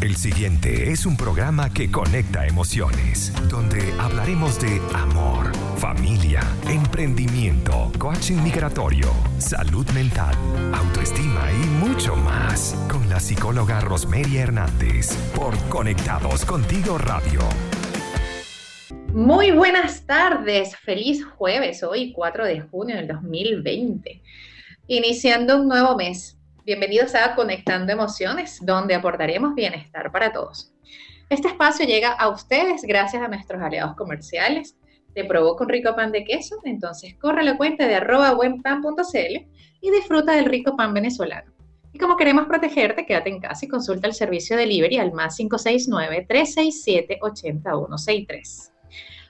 El siguiente es un programa que conecta emociones, donde hablaremos de amor, familia, emprendimiento, coaching migratorio, salud mental, autoestima y mucho más. Con la psicóloga Rosemary Hernández por Conectados Contigo Radio. Muy buenas tardes, feliz jueves, hoy 4 de junio del 2020, iniciando un nuevo mes Bienvenidos a Conectando Emociones, donde aportaremos bienestar para todos. Este espacio llega a ustedes gracias a nuestros aliados comerciales. Te provoca un rico pan de queso, entonces corre la cuenta de arroba buenpan.cl y disfruta del rico pan venezolano. Y como queremos protegerte, quédate en casa y consulta el servicio de delivery al más 569-367-8163.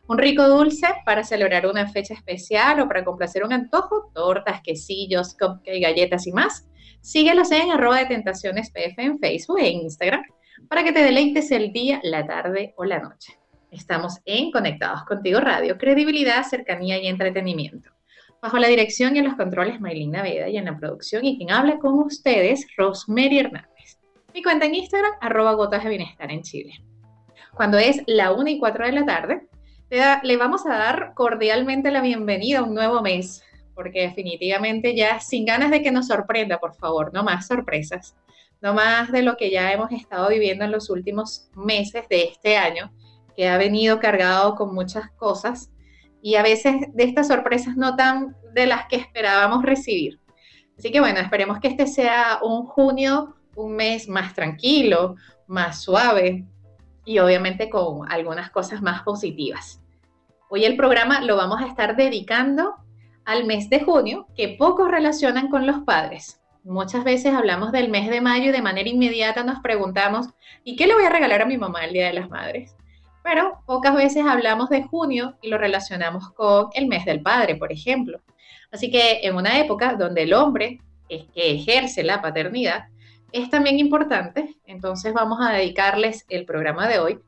Un rico dulce para celebrar una fecha especial o para complacer un antojo, tortas, quesillos, cupcakes, galletas y más Síguelos en arroba de tentaciones PF en Facebook e Instagram para que te deleites el día, la tarde o la noche. Estamos en Conectados Contigo Radio, credibilidad, cercanía y entretenimiento. Bajo la dirección y en los controles Maylina Veda y en la producción y quien habla con ustedes, Rosemary Hernández. Mi cuenta en Instagram, arroba gotas de bienestar en Chile. Cuando es la 1 y 4 de la tarde, le vamos a dar cordialmente la bienvenida a un nuevo mes, porque definitivamente ya sin ganas de que nos sorprenda, por favor, no más sorpresas, no más de lo que ya hemos estado viviendo en los últimos meses de este año, que ha venido cargado con muchas cosas y a veces de estas sorpresas no tan de las que esperábamos recibir. Así que bueno, esperemos que este sea un junio, un mes más tranquilo, más suave y obviamente con algunas cosas más positivas. Hoy el programa lo vamos a estar dedicando al mes de junio que pocos relacionan con los padres. Muchas veces hablamos del mes de mayo y de manera inmediata nos preguntamos, ¿y qué le voy a regalar a mi mamá el Día de las Madres? Pero pocas veces hablamos de junio y lo relacionamos con el mes del padre, por ejemplo. Así que en una época donde el hombre es que ejerce la paternidad es también importante, entonces vamos a dedicarles el programa de hoy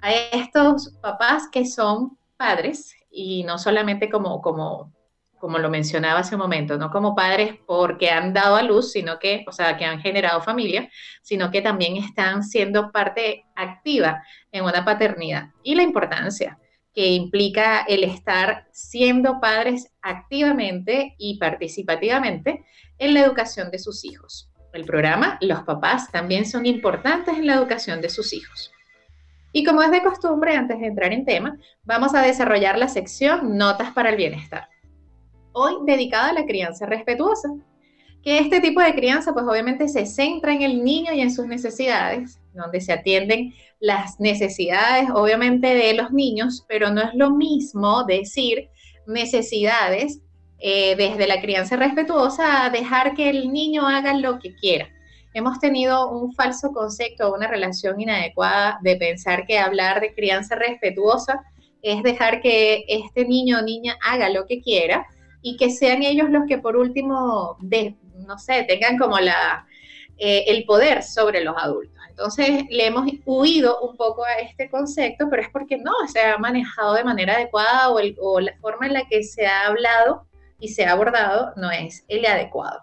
a estos papás que son padres y no solamente como, como como lo mencionaba hace un momento, no como padres porque han dado a luz, sino que, o sea, que han generado familia, sino que también están siendo parte activa en una paternidad. Y la importancia que implica el estar siendo padres activamente y participativamente en la educación de sus hijos. El programa, los papás también son importantes en la educación de sus hijos. Y como es de costumbre, antes de entrar en tema, vamos a desarrollar la sección Notas para el Bienestar hoy dedicada a la crianza respetuosa. Que este tipo de crianza, pues obviamente se centra en el niño y en sus necesidades, donde se atienden las necesidades, obviamente, de los niños, pero no es lo mismo decir necesidades eh, desde la crianza respetuosa a dejar que el niño haga lo que quiera. Hemos tenido un falso concepto, una relación inadecuada de pensar que hablar de crianza respetuosa es dejar que este niño o niña haga lo que quiera y que sean ellos los que por último, de, no sé, tengan como la, eh, el poder sobre los adultos. Entonces le hemos huido un poco a este concepto, pero es porque no se ha manejado de manera adecuada o, o la forma en la que se ha hablado y se ha abordado no es el adecuado.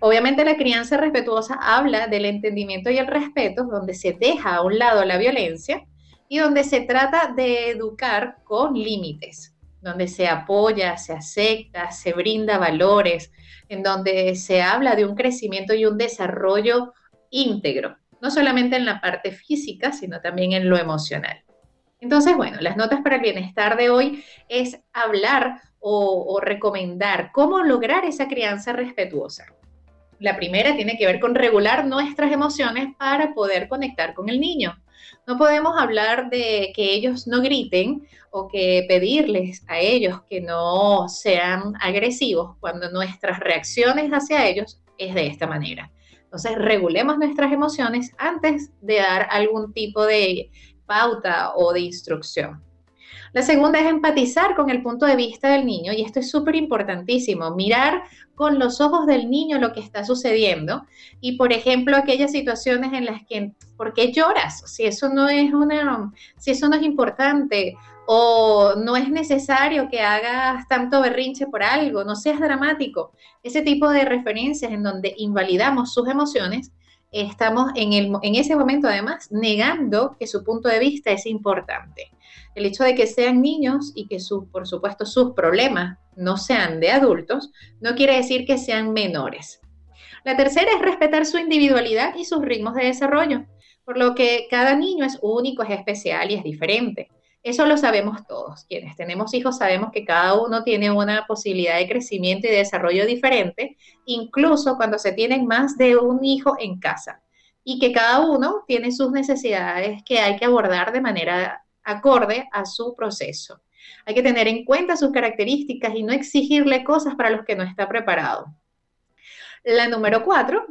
Obviamente la crianza respetuosa habla del entendimiento y el respeto, donde se deja a un lado la violencia y donde se trata de educar con límites donde se apoya, se acepta, se brinda valores, en donde se habla de un crecimiento y un desarrollo íntegro, no solamente en la parte física, sino también en lo emocional. Entonces, bueno, las notas para el bienestar de hoy es hablar o, recomendar cómo lograr esa crianza respetuosa. La primera tiene que ver con regular nuestras emociones para poder conectar con el niño. No podemos hablar de que ellos no griten o que pedirles a ellos que no sean agresivos cuando nuestras reacciones hacia ellos es de esta manera. Entonces, regulemos nuestras emociones antes de dar algún tipo de pauta o de instrucción. La segunda es empatizar con el punto de vista del niño y esto es súper importantísimo, mirar con los ojos del niño lo que está sucediendo y, por ejemplo, aquellas situaciones en las que, ¿por qué lloras? Si eso no es una, si eso no es importante o no es necesario que hagas tanto berrinche por algo, no seas dramático. Ese tipo de referencias en donde invalidamos sus emociones estamos en, ese momento además negando que su punto de vista es importante. El hecho de que sean niños y que, por supuesto, sus problemas no sean de adultos, no quiere decir que sean menores. La tercera es respetar su individualidad y sus ritmos de desarrollo, por lo que cada niño es único, es especial y es diferente. Eso lo sabemos todos. Quienes tenemos hijos sabemos que cada uno tiene una posibilidad de crecimiento y de desarrollo diferente, incluso cuando se tienen más de un hijo en casa. Y que cada uno tiene sus necesidades que hay que abordar de manera acorde a su proceso. Hay que tener en cuenta sus características y no exigirle cosas para los que no está preparado. La número cuatro,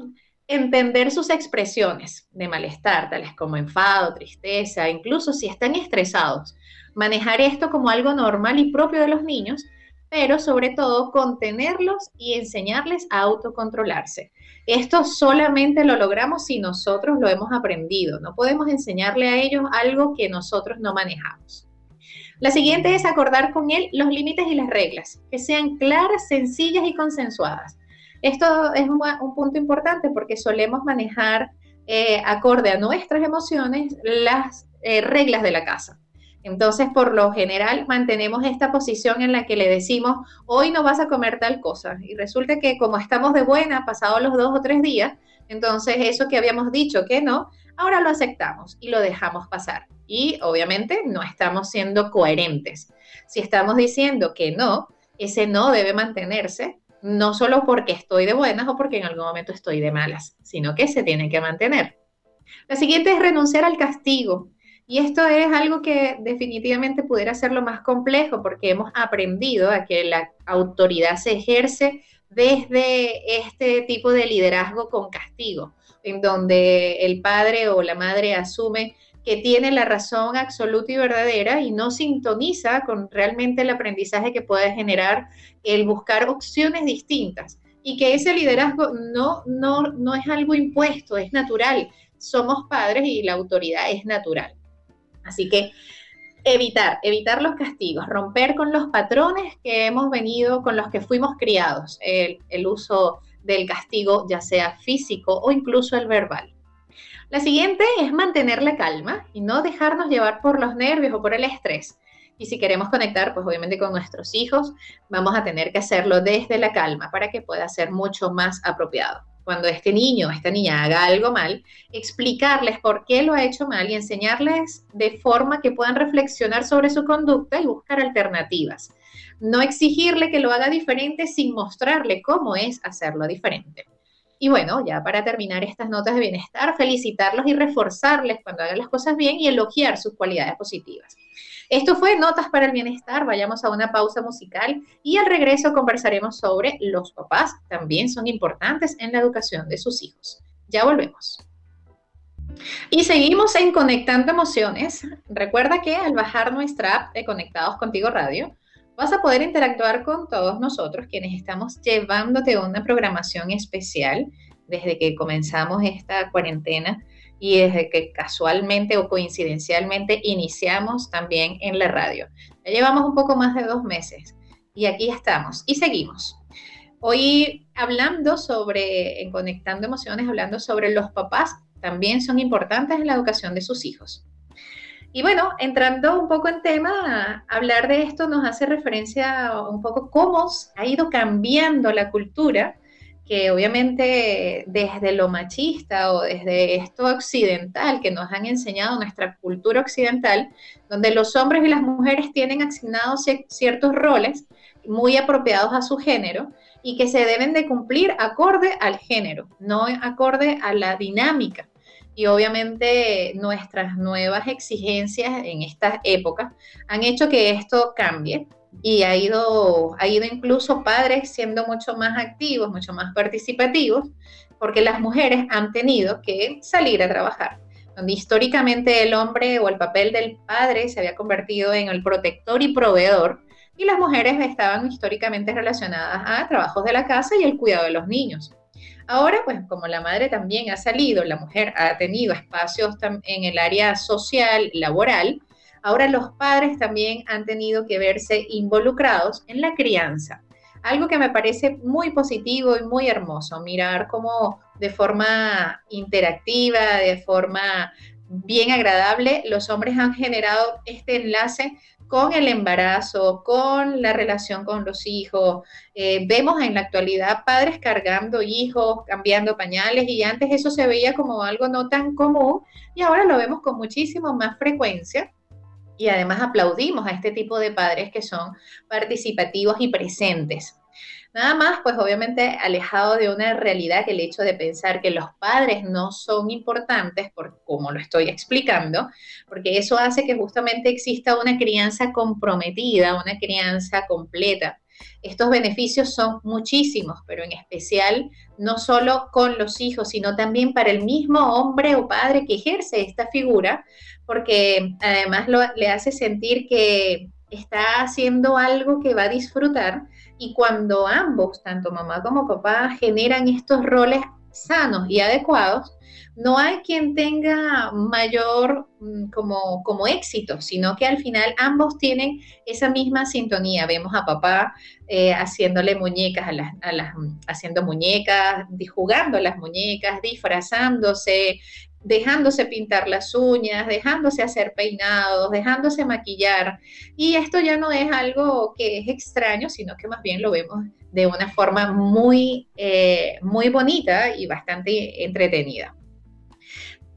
entender sus expresiones de malestar, tales como enfado, tristeza, incluso si están estresados. Manejar esto como algo normal y propio de los niños, pero sobre todo contenerlos y enseñarles a autocontrolarse. Esto solamente lo logramos si nosotros lo hemos aprendido. No podemos enseñarle a ellos algo que nosotros no manejamos. La siguiente es acordar con él los límites y las reglas, que sean claras, sencillas y consensuadas. Esto es un, punto importante porque solemos manejar eh, acorde a nuestras emociones las eh, reglas de la casa. Entonces, por lo general, mantenemos esta posición en la que le decimos, hoy no vas a comer tal cosa. Y resulta que como estamos de buena, pasados los dos o tres días, entonces eso que habíamos dicho que no, ahora lo aceptamos y lo dejamos pasar. Y obviamente no estamos siendo coherentes. Si estamos diciendo que no, ese no debe mantenerse, no solo porque estoy de buenas o porque en algún momento estoy de malas, sino que se tiene que mantener. La siguiente es renunciar al castigo. Y esto es algo que definitivamente pudiera ser lo más complejo porque hemos aprendido a que la autoridad se ejerce desde este tipo de liderazgo con castigo, en donde el padre o la madre asume que tiene la razón absoluta y verdadera y no sintoniza con realmente el aprendizaje que puede generar el buscar opciones distintas y que ese liderazgo no, no, no es algo impuesto, es natural. Somos padres y la autoridad es natural. Así que evitar, evitar los castigos, romper con los patrones que hemos venido, con los que fuimos criados, el, uso del castigo, ya sea físico o incluso el verbal. La siguiente es mantener la calma y no dejarnos llevar por los nervios o por el estrés. Y si queremos conectar, pues obviamente con nuestros hijos, vamos a tener que hacerlo desde la calma para que pueda ser mucho más apropiado cuando este niño o esta niña haga algo mal, explicarles por qué lo ha hecho mal y enseñarles de forma que puedan reflexionar sobre su conducta y buscar alternativas. No exigirle que lo haga diferente sin mostrarle cómo es hacerlo diferente. Y bueno, ya para terminar estas notas de bienestar, felicitarlos y reforzarles cuando hagan las cosas bien y elogiar sus cualidades positivas. Esto fue Notas para el Bienestar. Vayamos a una pausa musical y al regreso conversaremos sobre los papás también son importantes en la educación de sus hijos. Ya volvemos. Y seguimos en Conectando Emociones. Recuerda que al bajar nuestra app de Conectados Contigo Radio, vas a poder interactuar con todos nosotros quienes estamos llevándote una programación especial desde que comenzamos esta cuarentena y desde que casualmente o coincidencialmente iniciamos también en la radio. Ya llevamos un poco más de dos meses y aquí estamos y seguimos. Hoy hablando sobre, en Conectando Emociones, hablando sobre los papás, también son importantes en la educación de sus hijos. Y bueno, entrando un poco en tema, hablar de esto nos hace referencia un poco cómo ha ido cambiando la cultura que obviamente desde lo machista o desde esto occidental que nos han enseñado nuestra cultura occidental, donde los hombres y las mujeres tienen asignados ciertos roles muy apropiados a su género y que se deben de cumplir acorde al género, no acorde a la dinámica. Y obviamente nuestras nuevas exigencias en estas épocas han hecho que esto cambie y ha ido, ha ido incluso padres siendo mucho más activos, mucho más participativos, porque las mujeres han tenido que salir a trabajar, donde históricamente el hombre o el papel del padre se había convertido en el protector y proveedor, y las mujeres estaban históricamente relacionadas a trabajos de la casa y el cuidado de los niños. Ahora, pues como la madre también ha salido, la mujer ha tenido espacios en el área social, laboral, ahora los padres también han tenido que verse involucrados en la crianza. Algo que me parece muy positivo y muy hermoso, mirar cómo de forma interactiva, de forma bien agradable, los hombres han generado este enlace con el embarazo, con la relación con los hijos. Eh, vemos en la actualidad padres cargando hijos, cambiando pañales y antes eso se veía como algo no tan común y ahora lo vemos con muchísimo más frecuencia. Y además aplaudimos a este tipo de padres que son participativos y presentes. Nada más, pues obviamente alejado de una realidad que el hecho de pensar que los padres no son importantes, por como lo estoy explicando, porque eso hace que justamente exista una crianza comprometida, una crianza completa. Estos beneficios son muchísimos, pero en especial no solo con los hijos, sino también para el mismo hombre o padre que ejerce esta figura, porque además le hace sentir que está haciendo algo que va a disfrutar y cuando ambos, tanto mamá como papá, generan estos roles sanos y adecuados, no hay quien tenga mayor mm, como, como éxito, sino que al final ambos tienen esa misma sintonía. Vemos a papá eh, haciéndole muñecas, a las, a las, haciendo muñecas, jugando las muñecas, disfrazándose, dejándose pintar las uñas, dejándose hacer peinados, dejándose maquillar. Y esto ya no es algo que es extraño, sino que más bien lo vemos de una forma muy, eh, muy bonita y bastante entretenida.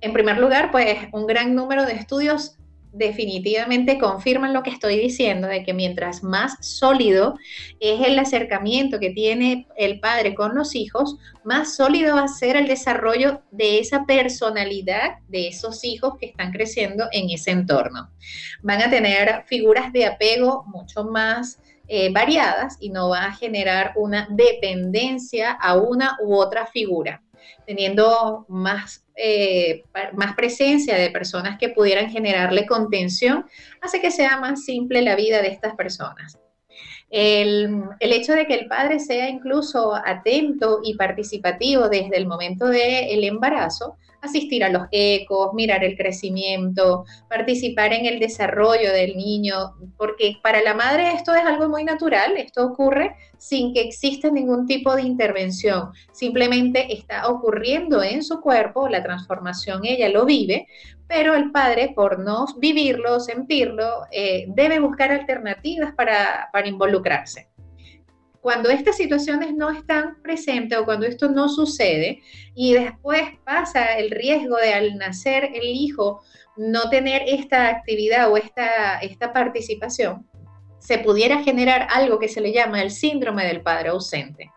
En primer lugar, pues un gran número de estudios definitivamente confirman lo que estoy diciendo, de que mientras más sólido es el acercamiento que tiene el padre con los hijos, más sólido va a ser el desarrollo de esa personalidad de esos hijos que están creciendo en ese entorno. Van a tener figuras de apego mucho más eh, variadas y no va a generar una dependencia a una u otra figura teniendo más, eh, más presencia de personas que pudieran generarle contención, hace que sea más simple la vida de estas personas. El, el, hecho de que el padre sea incluso atento y participativo desde el momento del embarazo asistir a los ecos, mirar el crecimiento, participar en el desarrollo del niño, porque para la madre esto es algo muy natural, esto ocurre sin que exista ningún tipo de intervención, simplemente está ocurriendo en su cuerpo, la transformación ella lo vive, pero el padre, por no vivirlo, sentirlo, eh, debe buscar alternativas para, para involucrarse. Cuando estas situaciones no están presentes o cuando esto no sucede y después pasa el riesgo de al nacer el hijo no tener esta actividad o esta, esta participación, se pudiera generar algo que se le llama el síndrome del padre ausente.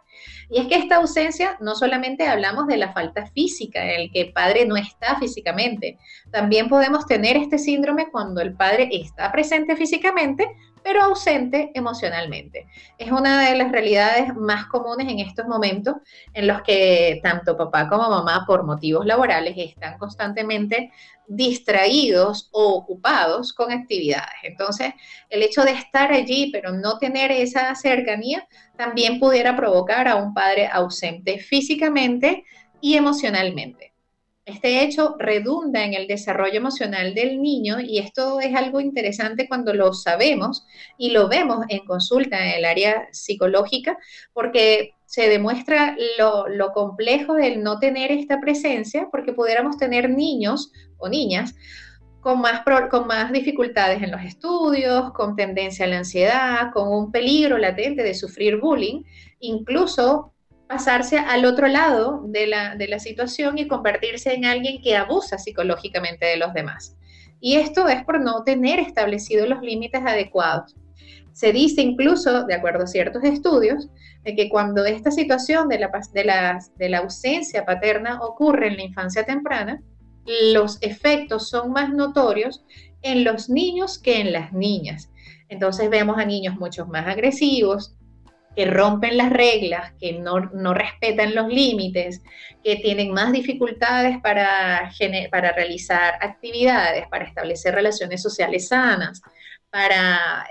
Y es que esta ausencia no solamente hablamos de la falta física, en el que el padre no está físicamente, también podemos tener este síndrome cuando el padre está presente físicamente, pero ausente emocionalmente. Es una de las realidades más comunes en estos momentos en los que tanto papá como mamá por motivos laborales están constantemente distraídos o ocupados con actividades. Entonces, el hecho de estar allí pero no tener esa cercanía también pudiera provocar a un padre ausente físicamente y emocionalmente. Este hecho redunda en el desarrollo emocional del niño y esto es algo interesante cuando lo sabemos y lo vemos en consulta en el área psicológica porque se demuestra lo, complejo del no tener esta presencia porque pudiéramos tener niños o niñas con más, con más dificultades en los estudios, con tendencia a la ansiedad, con un peligro latente de sufrir bullying, incluso pasarse al otro lado de la, situación y convertirse en alguien que abusa psicológicamente de los demás. Y esto es por no tener establecidos los límites adecuados. Se dice incluso, de acuerdo a ciertos estudios, de que cuando esta situación de la, de, de la ausencia paterna ocurre en la infancia temprana, los efectos son más notorios en los niños que en las niñas. Entonces vemos a niños mucho más agresivos, que rompen las reglas, que no, respetan los límites, que tienen más dificultades para, para realizar actividades, para establecer relaciones sociales sanas, para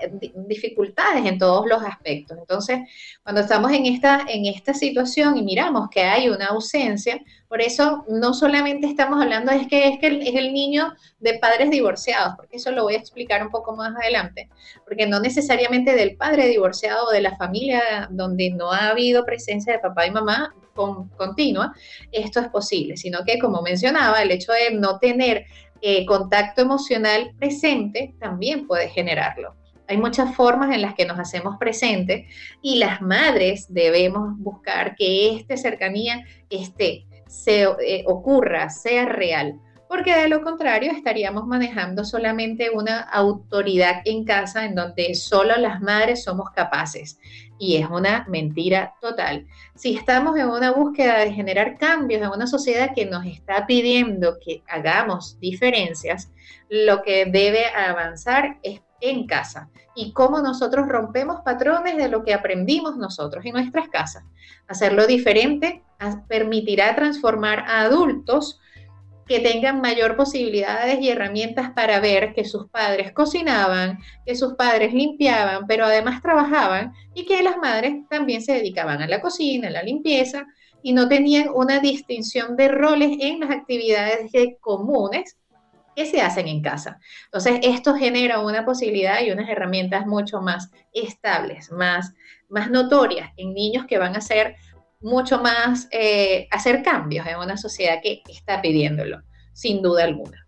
dificultades en todos los aspectos. Entonces, cuando estamos en esta, en esta situación y miramos que hay una ausencia, por eso no solamente estamos hablando es que es, que es el niño de padres divorciados, porque eso lo voy a explicar un poco más adelante, porque no necesariamente del padre divorciado o de la familia donde no ha habido presencia de papá y mamá continua, esto es posible, sino que como mencionaba, el hecho de no tener eh, contacto emocional presente también puede generarlo. Hay muchas formas en las que nos hacemos presentes y las madres debemos buscar que esta cercanía esté, se eh, ocurra, sea real porque de lo contrario estaríamos manejando solamente una autoridad en casa en donde solo las madres somos capaces. Y es una mentira total. Si estamos en una búsqueda de generar cambios en una sociedad que nos está pidiendo que hagamos diferencias, lo que debe avanzar es en casa y cómo nosotros rompemos patrones de lo que aprendimos nosotros en nuestras casas. Hacerlo diferente permitirá transformar a adultos que tengan mayor posibilidades y herramientas para ver que sus padres cocinaban, que sus padres limpiaban, pero además trabajaban y que las madres también se dedicaban a la cocina, a la limpieza y no tenían una distinción de roles en las actividades comunes que se hacen en casa. Entonces, esto genera una posibilidad y unas herramientas mucho más estables, más, más notorias en niños que van a ser mucho más eh, hacer cambios en una sociedad que está pidiéndolo, sin duda alguna.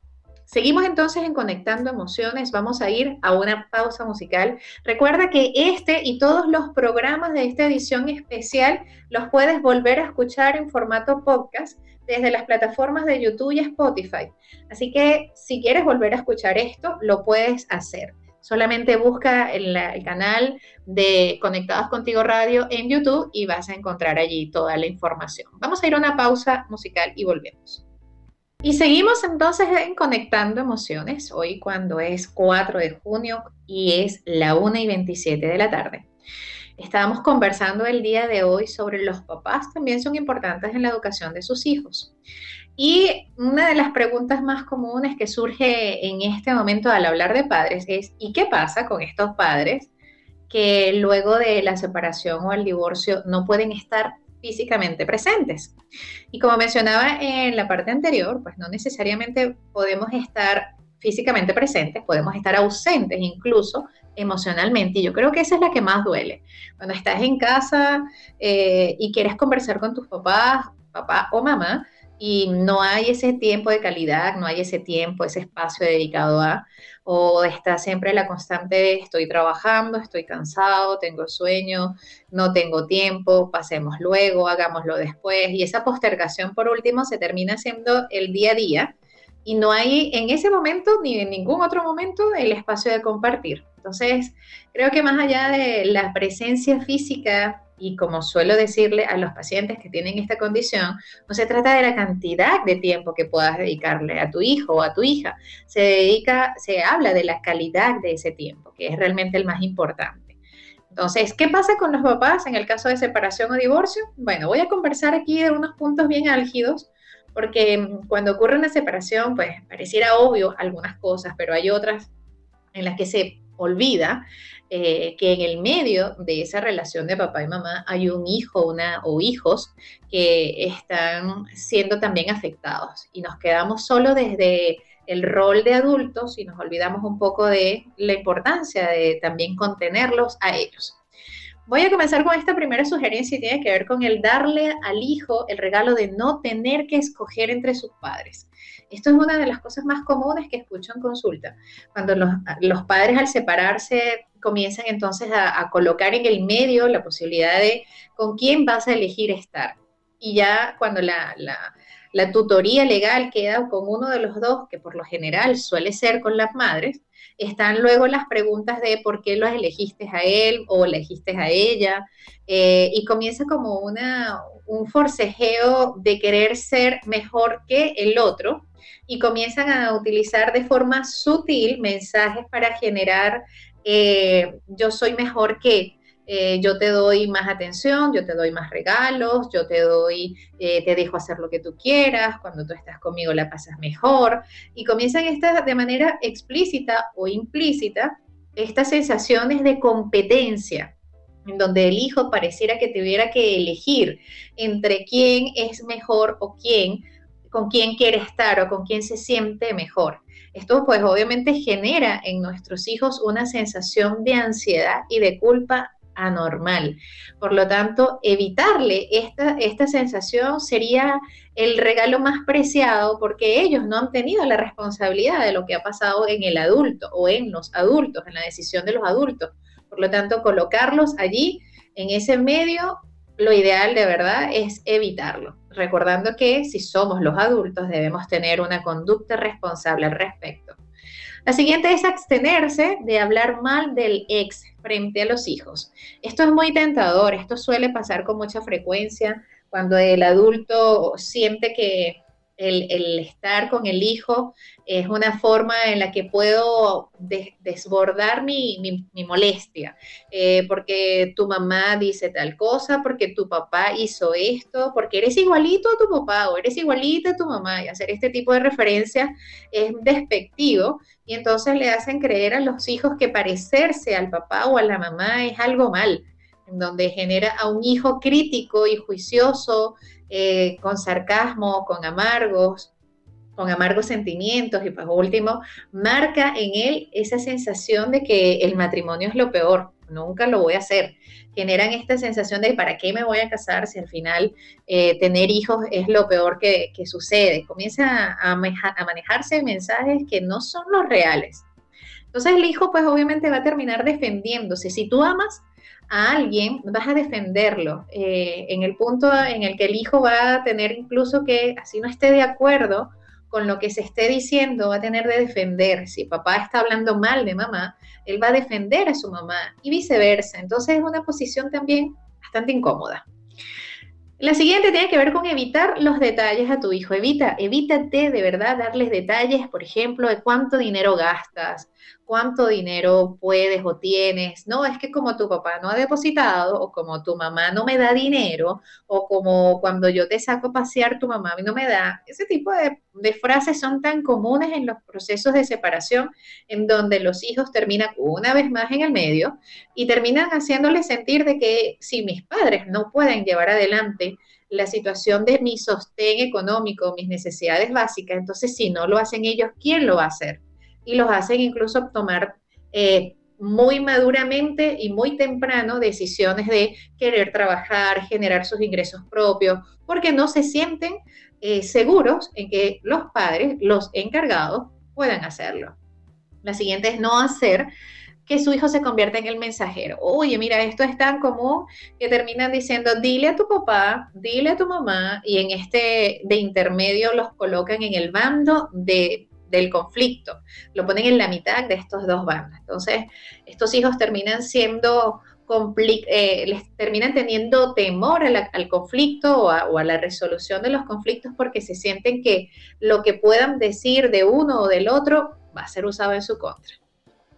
Seguimos entonces en Conectando Emociones, vamos a ir a una pausa musical. Recuerda que este y todos los programas de esta edición especial los puedes volver a escuchar en formato podcast desde las plataformas de YouTube y Spotify. Así que si quieres volver a escuchar esto, lo puedes hacer. Solamente busca el, el, canal de Conectados Contigo Radio en YouTube y vas a encontrar allí toda la información. Vamos a ir a una pausa musical y volvemos. Y seguimos entonces en Conectando Emociones, hoy cuando es 4 de junio y es la 1 y 27 de la tarde. Estábamos conversando el día de hoy sobre los papás también son importantes en la educación de sus hijos. Y una de las preguntas más comunes que surge en este momento al hablar de padres es, ¿y qué pasa con estos padres que luego de la separación o el divorcio no pueden estar físicamente presentes? Y como mencionaba en la parte anterior, pues no necesariamente podemos estar físicamente presentes, podemos estar ausentes incluso emocionalmente. Y yo creo que esa es la que más duele. Cuando estás en casa eh, y quieres conversar con tus papás, papá o mamá, y no hay ese tiempo de calidad, no hay ese tiempo, ese espacio dedicado a, o está siempre la constante estoy trabajando, estoy cansado, tengo sueño, no tengo tiempo, pasemos luego, hagámoslo después, y esa postergación por último se termina siendo el día a día y no hay en ese momento ni en ningún otro momento el espacio de compartir. Entonces, creo que más allá de la presencia física y como suelo decirle a los pacientes que tienen esta condición, no se trata de la cantidad de tiempo que puedas dedicarle a tu hijo o a tu hija, se dedica, se habla de la calidad de ese tiempo, que es realmente el más importante. Entonces, ¿qué pasa con los papás en el caso de separación o divorcio? Bueno, voy a conversar aquí de unos puntos bien álgidos, porque cuando ocurre una separación, pues pareciera obvio algunas cosas, pero hay otras en las que se olvida eh, que en el medio de esa relación de papá y mamá hay un hijo una, o hijos que están siendo también afectados y nos quedamos solo desde el rol de adultos y nos olvidamos un poco de la importancia de también contenerlos a ellos. Voy a comenzar con esta primera sugerencia y tiene que ver con el darle al hijo el regalo de no tener que escoger entre sus padres. Esto es una de las cosas más comunes que escucho en consulta. Cuando los, padres al separarse comienzan entonces a, colocar en el medio la posibilidad de con quién vas a elegir estar. Y ya cuando la, la tutoría legal queda con uno de los dos, que por lo general suele ser con las madres, están luego las preguntas de por qué lo elegiste a él o elegiste a ella, eh, y comienza como una, un forcejeo de querer ser mejor que el otro, y comienzan a utilizar de forma sutil mensajes para generar eh, yo soy mejor que, eh, yo te doy más atención, yo te doy más regalos, yo te doy, eh, te dejo hacer lo que tú quieras, cuando tú estás conmigo la pasas mejor. Y comienzan estas de manera explícita o implícita estas sensaciones de competencia, en donde el hijo pareciera que tuviera que elegir entre quién es mejor o quién, con quién quiere estar o con quién se siente mejor. Esto pues obviamente genera en nuestros hijos una sensación de ansiedad y de culpa anormal. Por lo tanto, evitarle esta, esta sensación sería el regalo más preciado porque ellos no han tenido la responsabilidad de lo que ha pasado en el adulto o en los adultos, en la decisión de los adultos. Por lo tanto, colocarlos allí en ese medio, lo ideal de verdad es evitarlo, recordando que si somos los adultos debemos tener una conducta responsable al respecto. La siguiente es abstenerse de hablar mal del ex frente a los hijos. Esto es muy tentador, esto suele pasar con mucha frecuencia cuando el adulto siente que el, estar con el hijo es una forma en la que puedo desbordar mi, molestia, eh, porque tu mamá dice tal cosa, porque tu papá hizo esto, porque eres igualito a tu papá o eres igualita a tu mamá, y hacer este tipo de referencias es despectivo, y entonces le hacen creer a los hijos que parecerse al papá o a la mamá es algo mal, en donde genera a un hijo crítico y juicioso, eh, con sarcasmo, con amargos, con amargos sentimientos y por último, marca en él esa sensación de que el matrimonio es lo peor, nunca lo voy a hacer. Generan esta sensación de ¿para qué me voy a casar si al final eh, tener hijos es lo peor que, sucede? Comienza a, a manejarse mensajes que no son los reales. Entonces el hijo pues obviamente va a terminar defendiéndose. Si tú amas, a alguien, vas a defenderlo eh, en el punto en el que el hijo va a tener incluso que, así no esté de acuerdo con lo que se esté diciendo, va a tener de defender. Si papá está hablando mal de mamá, él va a defender a su mamá y viceversa. Entonces es una posición también bastante incómoda. La siguiente tiene que ver con evitar los detalles a tu hijo. Evita, evítate de verdad darles detalles, por ejemplo, de cuánto dinero gastas, cuánto dinero puedes o tienes. No, es que como tu papá no ha depositado o como tu mamá no me da dinero o como cuando yo te saco a pasear tu mamá no me da. Ese tipo de, de frases son tan comunes en los procesos de separación en donde los hijos terminan una vez más en el medio y terminan haciéndoles sentir de que si mis padres no pueden llevar adelante la situación de mi sostén económico, mis necesidades básicas, entonces si no lo hacen ellos, ¿quién lo va a hacer? Y los hacen incluso tomar eh, muy maduramente y muy temprano decisiones de querer trabajar, generar sus ingresos propios, porque no se sienten eh, seguros en que los padres, los encargados, puedan hacerlo. La siguiente es no hacer que su hijo se convierta en el mensajero. Oye, mira, esto es tan común que terminan diciendo, dile a tu papá, dile a tu mamá, y en este de intermedio los colocan en el bando de del conflicto. Lo ponen en la mitad de estos dos bandos. Entonces, estos hijos terminan siendo, eh, les terminan teniendo temor al conflicto o a, o a, la resolución de los conflictos porque se sienten que lo que puedan decir de uno o del otro va a ser usado en su contra.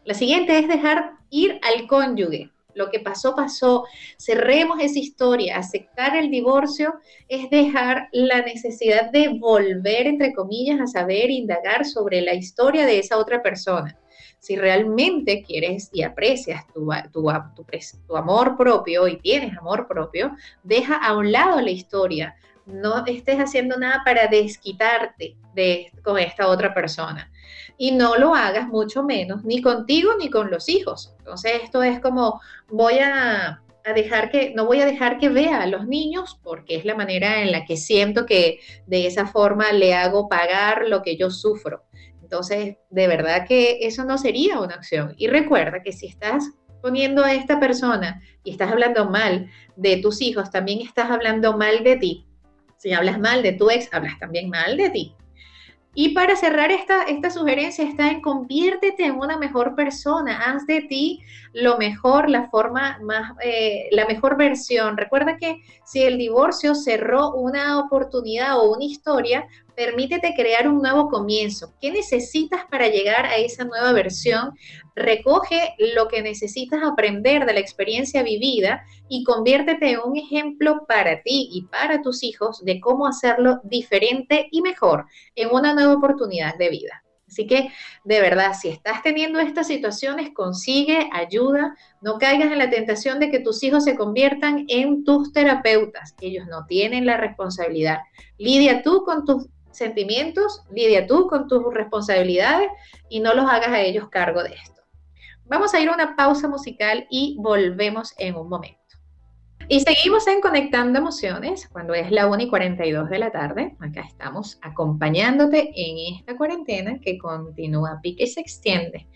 La siguiente es dejar ir al cónyuge. Lo que pasó, pasó. Cerremos esa historia. Aceptar el divorcio es dejar la necesidad de volver, entre comillas, a saber, indagar sobre la historia de esa otra persona. Si realmente quieres y aprecias tu, tu, tu, amor propio y tienes amor propio, deja a un lado la historia. No estés haciendo nada para desquitarte de, con esta otra persona y no lo hagas mucho menos ni contigo ni con los hijos. Entonces esto es como voy a, dejar que, no voy a dejar que vea a los niños porque es la manera en la que siento que de esa forma le hago pagar lo que yo sufro. Entonces, de verdad que eso no sería una acción. Y recuerda que si estás poniendo a esta persona y estás hablando mal de tus hijos, también estás hablando mal de ti. Si hablas mal de tu ex, hablas también mal de ti. Y para cerrar esta, esta sugerencia está en conviértete en una mejor persona, haz de ti lo mejor, la forma más, eh, la mejor versión. Recuerda que si el divorcio cerró una oportunidad o una historia, permítete crear un nuevo comienzo. ¿Qué necesitas para llegar a esa nueva versión? Recoge lo que necesitas aprender de la experiencia vivida y conviértete en un ejemplo para ti y para tus hijos de cómo hacerlo diferente y mejor en una nueva oportunidad de vida. Así que, de verdad, si estás teniendo estas situaciones, consigue ayuda, no caigas en la tentación de que tus hijos se conviertan en tus terapeutas. Ellos no tienen la responsabilidad. Lidia tú con tus sentimientos, lidia tú con tus responsabilidades y no los hagas a ellos cargo de esto. Vamos a ir a una pausa musical y volvemos en un momento. Y seguimos en Conectando Emociones cuando es la 1 y 42 de la tarde. Acá estamos acompañándote en esta cuarentena que continúa, pique y se extiende.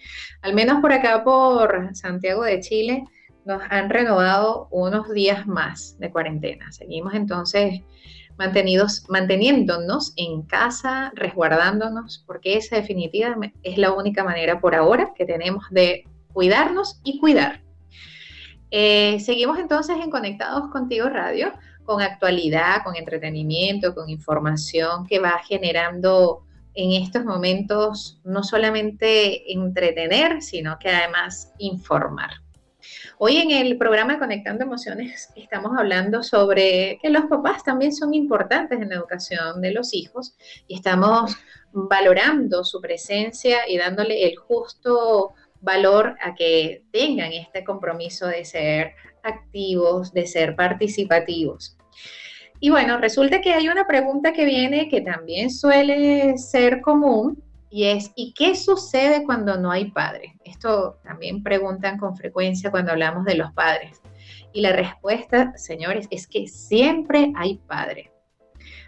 Al menos por acá, por Santiago de Chile, nos han renovado unos días más de cuarentena. Seguimos entonces mantenidos, manteniéndonos en casa, resguardándonos, porque esa definitivamente es la única manera por ahora que tenemos de cuidarnos y cuidar. Eh, seguimos entonces en Conectados Contigo Radio, con actualidad, con entretenimiento, con información que va generando en estos momentos no solamente entretener, sino que además informar. Hoy en el programa Conectando Emociones estamos hablando sobre que los papás también son importantes en la educación de los hijos y estamos valorando su presencia y dándole el justo valor a que tengan este compromiso de ser activos, de ser participativos. Y bueno, resulta que hay una pregunta que viene que también suele ser común y es, ¿y qué sucede cuando no hay padre? Esto también preguntan con frecuencia cuando hablamos de los padres. Y la respuesta, señores, es que siempre hay padre.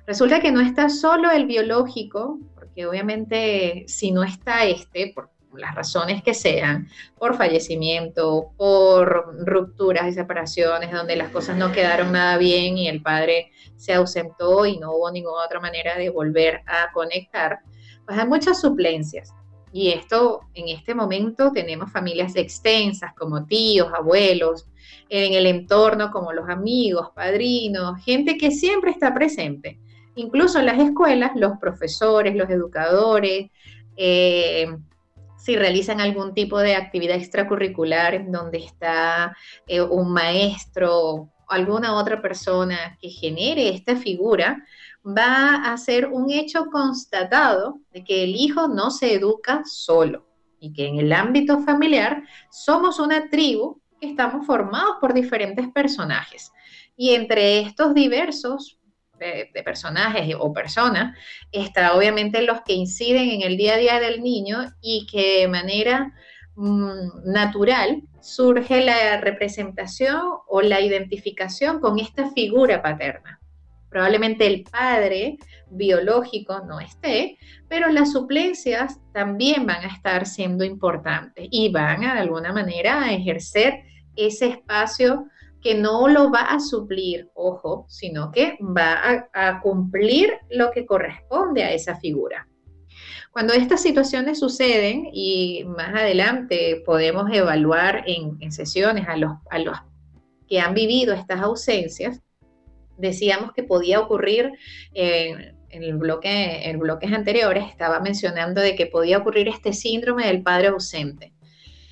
Resulta que no está solo el biológico, porque obviamente si no está este, por las razones que sean, por fallecimiento, por rupturas y separaciones, donde las cosas no quedaron nada bien y el padre se ausentó y no hubo ninguna otra manera de volver a conectar, pues hay muchas suplencias. Y esto, en este momento, tenemos familias extensas como tíos, abuelos, en el entorno como los amigos, padrinos, gente que siempre está presente. Incluso en las escuelas, los profesores, los educadores, eh, si realizan algún tipo de actividad extracurricular donde está eh, un maestro o alguna otra persona que genere esta figura, va a ser un hecho constatado de que el hijo no se educa solo y que en el ámbito familiar somos una tribu que estamos formados por diferentes personajes. Y entre estos diversos de, personajes o personas, está obviamente los que inciden en el día a día del niño y que de manera mm, natural surge la representación o la identificación con esta figura paterna. Probablemente el padre biológico no esté, pero las suplencias también van a estar siendo importantes y van a, de alguna manera a ejercer ese espacio que no lo va a suplir, ojo, sino que va a, cumplir lo que corresponde a esa figura. Cuando estas situaciones suceden y más adelante podemos evaluar en, sesiones a los, a los que han vivido estas ausencias, decíamos que podía ocurrir en, el bloque, en bloques anteriores, estaba mencionando de que podía ocurrir este síndrome del padre ausente.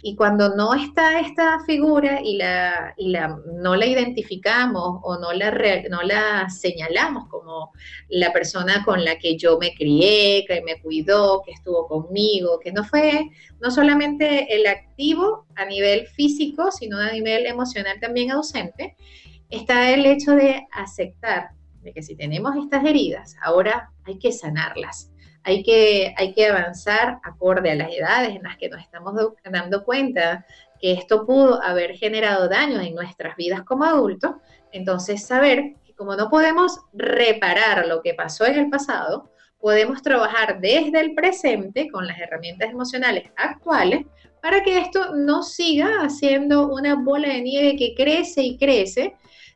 Y cuando no está esta figura y, la, la, no la identificamos o no la, no la señalamos como la persona con la que yo me crié, que me cuidó, que estuvo conmigo, que no fue no solamente el activo a nivel físico, sino a nivel emocional también ausente, está el hecho de aceptar de que si tenemos estas heridas, ahora hay que sanarlas hay que, hay que avanzar acorde a las edades en las que nos estamos dando cuenta que esto pudo haber generado daños en nuestras vidas como adultos. Entonces, saber que como no podemos reparar lo que pasó en el pasado, podemos trabajar desde el presente con las herramientas emocionales actuales para que esto no siga haciendo una bola de nieve que crece y crece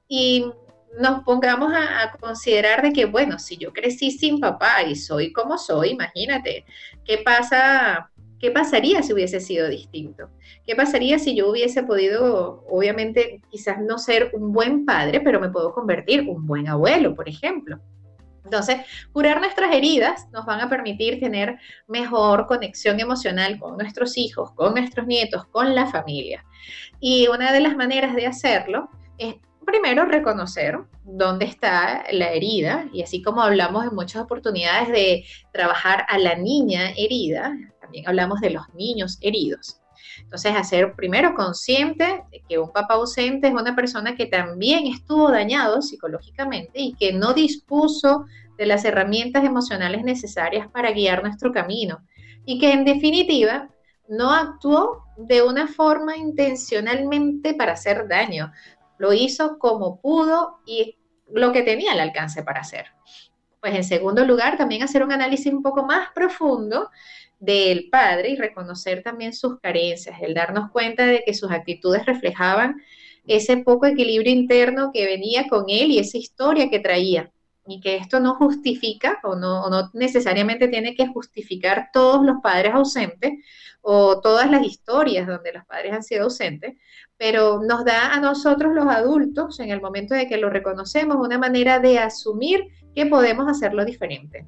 y nos pongamos a, considerar de que, bueno, si yo crecí sin papá y soy como soy, imagínate, ¿qué pasa? ¿Qué pasaría si hubiese sido distinto? ¿Qué pasaría si yo hubiese podido, obviamente, quizás no ser un buen padre, pero me puedo convertir un buen abuelo, por ejemplo? Entonces, curar nuestras heridas nos van a permitir tener mejor conexión emocional con nuestros hijos, con nuestros nietos, con la familia. Y una de las maneras de hacerlo es primero reconocer dónde está la herida y así como hablamos en muchas oportunidades de trabajar a la niña herida, también hablamos de los niños heridos. Entonces, hacer primero consciente de que un papá ausente es una persona que también estuvo dañado psicológicamente y que no dispuso de las herramientas emocionales necesarias para guiar nuestro camino y que en definitiva no actuó de una forma intencionalmente para hacer daño, lo hizo como pudo y lo que tenía al alcance para hacer. Pues en segundo lugar, también hacer un análisis un poco más profundo del padre y reconocer también sus carencias, el darnos cuenta de que sus actitudes reflejaban ese poco equilibrio interno que venía con él y esa historia que traía. Y que esto no justifica o no, o no necesariamente tiene que justificar todos los padres ausentes o todas las historias donde los padres han sido ausentes, pero nos da a nosotros los adultos, en el momento de que lo reconocemos, una manera de asumir que podemos hacerlo diferente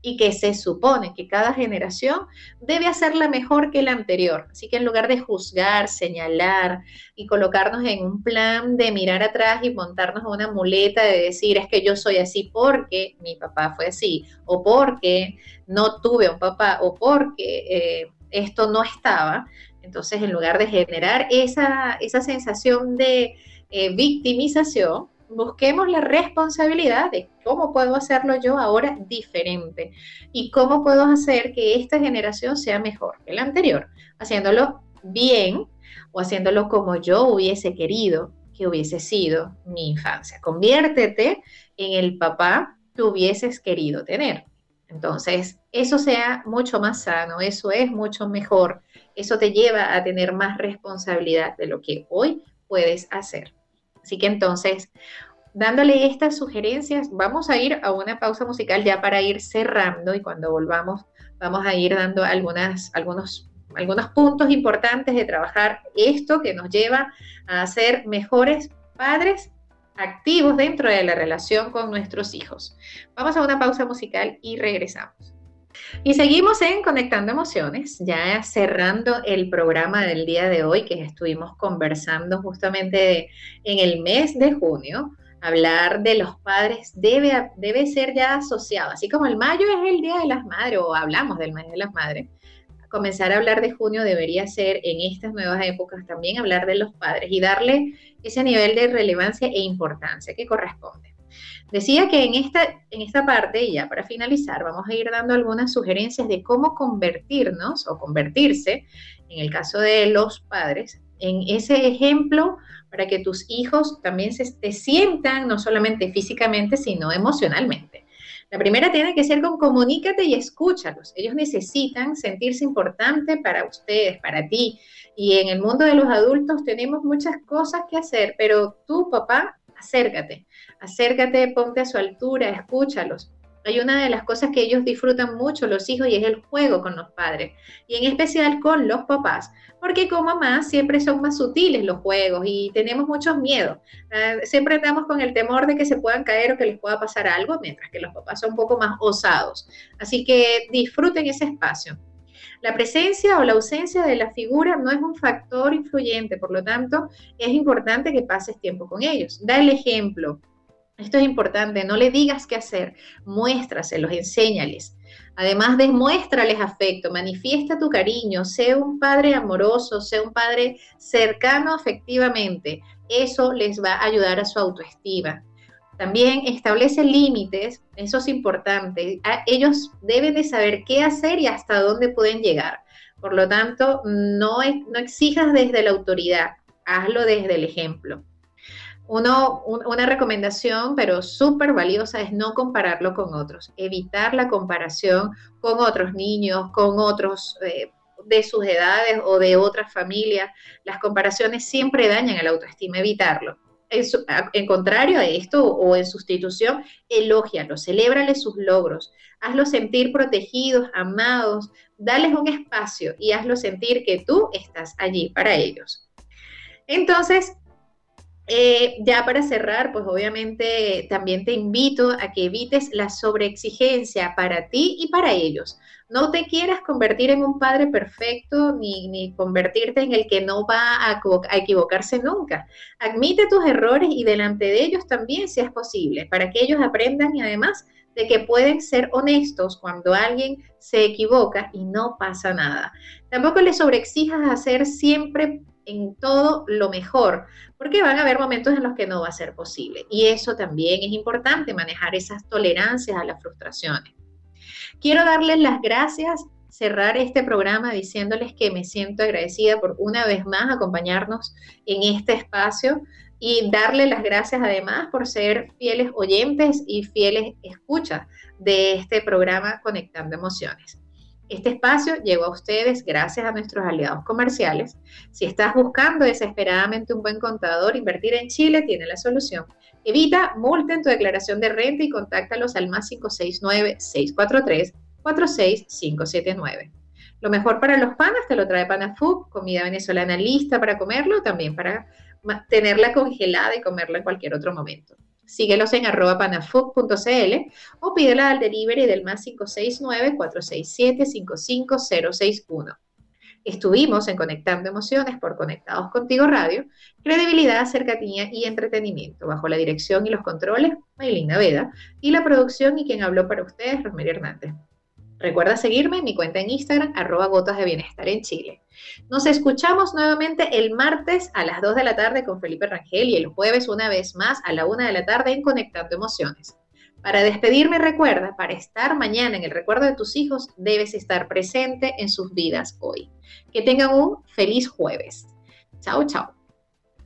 y que se supone que cada generación debe hacerla mejor que la anterior. Así que en lugar de juzgar, señalar y colocarnos en un plan de mirar atrás y montarnos una muleta de decir es que yo soy así porque mi papá fue así, o porque no tuve un papá, o porque eh, esto no estaba, entonces en lugar de generar esa, esa sensación de eh, victimización, busquemos la responsabilidad de cómo puedo hacerlo yo ahora diferente y cómo puedo hacer que esta generación sea mejor que la anterior, haciéndolo bien o haciéndolo como yo hubiese querido que hubiese sido mi infancia. Conviértete en el papá que hubieses querido tener. Entonces, eso sea mucho más sano, eso es mucho mejor, eso te lleva a tener más responsabilidad de lo que hoy puedes hacer. Así que entonces, dándole estas sugerencias, vamos a ir a una pausa musical ya para ir cerrando y cuando volvamos vamos a ir dando algunas, algunos, algunos puntos importantes de trabajar esto que nos lleva a ser mejores padres activos dentro de la relación con nuestros hijos. Vamos a una pausa musical y regresamos. Y seguimos en Conectando Emociones, ya cerrando el programa del día de hoy que estuvimos conversando justamente en el mes de junio. Hablar de los padres debe, debe ser ya asociado, así como el mayo es el Día de las Madres o hablamos del mes de las Madres, comenzar a hablar de junio debería ser en estas nuevas épocas también hablar de los padres y darle ese nivel de relevancia e importancia que corresponde. Decía que en esta, en esta parte, ya para finalizar, vamos a ir dando algunas sugerencias de cómo convertirnos o convertirse, en el caso de los padres, en ese ejemplo para que tus hijos también se, te sientan, no solamente físicamente, sino emocionalmente. La primera tiene que ser con comunícate y escúchalos. Ellos necesitan sentirse importante para ustedes, para ti. Y en el mundo de los adultos tenemos muchas cosas que hacer, pero tú, papá, acércate, acércate, ponte a su altura, escúchalos. Hay una de las cosas que ellos disfrutan mucho, los hijos, y es el juego con los padres, y en especial con los papás, porque como mamá siempre son más sutiles los juegos y tenemos muchos miedos. Ah, siempre andamos con el temor de que se puedan caer o que les pueda pasar algo, mientras que los papás son un poco más osados. Así que disfruten ese espacio. La presencia o la ausencia de la figura no es un factor influyente, por lo tanto, es importante que pases tiempo con ellos. Da el ejemplo. Esto es importante, no le digas qué hacer, muéstraselos, enséñales. Además, demuéstrales afecto, manifiesta tu cariño, sé un padre amoroso, sé un padre cercano afectivamente. Eso les va a ayudar a su autoestima. También establece límites, eso es importante. Ellos deben de saber qué hacer y hasta dónde pueden llegar. Por lo tanto, no, no exijas desde la autoridad, hazlo desde el ejemplo. Una recomendación, pero súper valiosa, es no compararlo con otros, evitar la comparación con otros niños, con otros eh, de sus edades o de otras familias. Las comparaciones siempre dañan el autoestima, evitarlo en, contrario a esto o en sustitución, elógialo, celébrale sus logros, hazlos sentir protegidos, amados, dales un espacio y hazlos sentir que tú estás allí para ellos. Entonces, eh, ya para cerrar, pues obviamente también te invito a que evites la sobreexigencia para ti y para ellos. No te quieras convertir en un padre perfecto ni, convertirte en el que no va a, a, equivocarse nunca. Admite tus errores y delante de ellos también, si es posible, para que ellos aprendan y además de que pueden ser honestos cuando alguien se equivoca y no pasa nada. Tampoco les sobreexijas hacer siempre en todo lo mejor, porque van a haber momentos en los que no va a ser posible. Y eso también es importante, manejar esas tolerancias a las frustraciones. Quiero darles las gracias, cerrar este programa diciéndoles que me siento agradecida por una vez más acompañarnos en este espacio y darle las gracias además por ser fieles oyentes y fieles escuchas de este programa Conectando Emociones. Este espacio llegó a ustedes gracias a nuestros aliados comerciales. Si estás buscando desesperadamente un buen contador, invertir en Chile tiene la solución. Evita multa en tu declaración de renta y contáctalos al más 569-643-46579. Lo mejor para los panas te lo trae Panafood, comida venezolana lista para comerlo, también para tenerla congelada y comerla en cualquier otro momento. Síguelos en arroba panafood.cl o pídela al delivery del más 569-467-55061. Estuvimos en Conectando Emociones por Conectados Contigo Radio, credibilidad, cercanía y entretenimiento, bajo la dirección y los controles, Maylina Veda, y la producción y quien habló para ustedes, Rosemary Hernández. Recuerda seguirme en mi cuenta en Instagram, arroba gotas de bienestar en Chile. Nos escuchamos nuevamente el martes a las 2 de la tarde con Felipe Rangel y el jueves una vez más a la 1 de la tarde en Conectando Emociones. Para despedirme, recuerda, para estar mañana en el recuerdo de tus hijos, debes estar presente en sus vidas hoy. Que tengan un feliz jueves. Chao, chao.